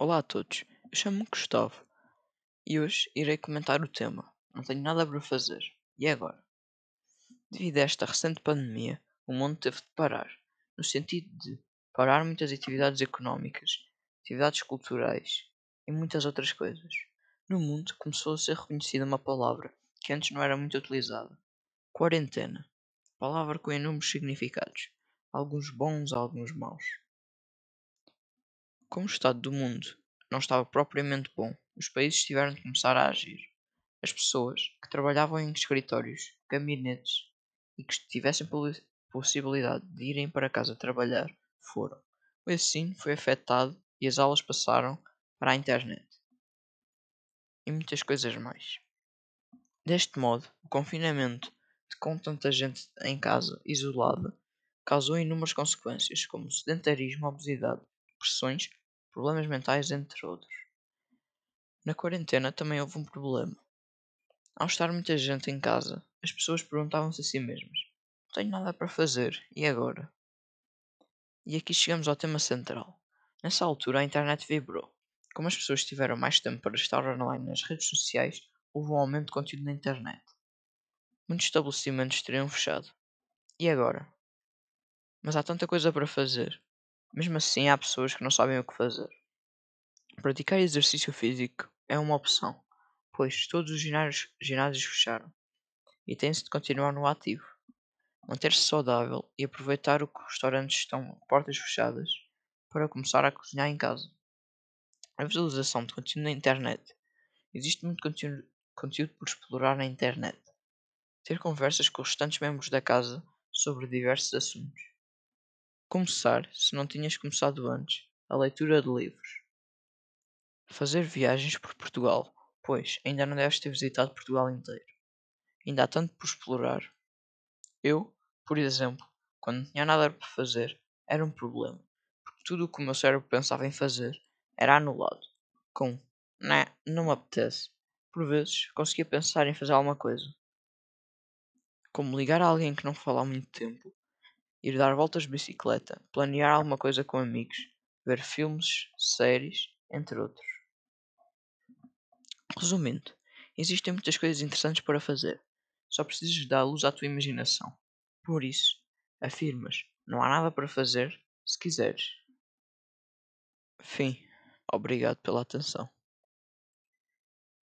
Olá a todos, eu chamo-me Gustavo e hoje irei comentar o tema Não tenho nada para fazer. E agora? Devido a esta recente pandemia, o mundo teve de parar, no sentido de parar muitas atividades económicas, atividades culturais e muitas outras coisas. No mundo começou a ser reconhecida uma palavra que antes não era muito utilizada: quarentena. Palavra com inúmeros significados, alguns bons, alguns maus. Como o estado do mundo não estava propriamente bom, os países tiveram de começar a agir. As pessoas que trabalhavam em escritórios, gabinetes e que tivessem possibilidade de irem para casa trabalhar foram. O ensino foi afetado e as aulas passaram para a internet. E muitas coisas mais. Deste modo, o confinamento com tanta gente em casa, isolada, causou inúmeras consequências, como sedentarismo, obesidade, depressões, problemas mentais, entre outros. Na quarentena também houve um problema. Ao estar muita gente em casa, as pessoas perguntavam-se a si mesmas: Não tenho nada para fazer, e agora? E aqui chegamos ao tema central. Nessa altura a internet vibrou. Como as pessoas tiveram mais tempo para estar online nas redes sociais, houve um aumento de conteúdo na internet. Muitos estabelecimentos teriam fechado. E agora? Mas há tanta coisa para fazer. Mesmo assim, há pessoas que não sabem o que fazer. Praticar exercício físico é uma opção, pois todos os ginásios, ginásios fecharam e tem-se de continuar no ativo. Manter-se saudável e aproveitar o que os restaurantes estão portas fechadas para começar a cozinhar em casa. A visualização de conteúdo na internet. Existe muito conteúdo, conteúdo por explorar na internet. Ter conversas com os restantes membros da casa sobre diversos assuntos. Começar, se não tinhas começado antes, a leitura de livros. Fazer viagens por Portugal, pois ainda não deves ter visitado Portugal inteiro. Ainda há tanto por explorar. Eu, por exemplo, quando não tinha nada para fazer, era um problema, porque tudo o que o meu cérebro pensava em fazer era anulado, com né, não me apetece. Por vezes conseguia pensar em fazer alguma coisa, como ligar a alguém que não fala há muito tempo ir dar voltas de bicicleta, planear alguma coisa com amigos, ver filmes, séries, entre outros. Resumindo, existem muitas coisas interessantes para fazer. Só precisas dar luz à tua imaginação. Por isso, afirmas: não há nada para fazer se quiseres. Fim. Obrigado pela atenção.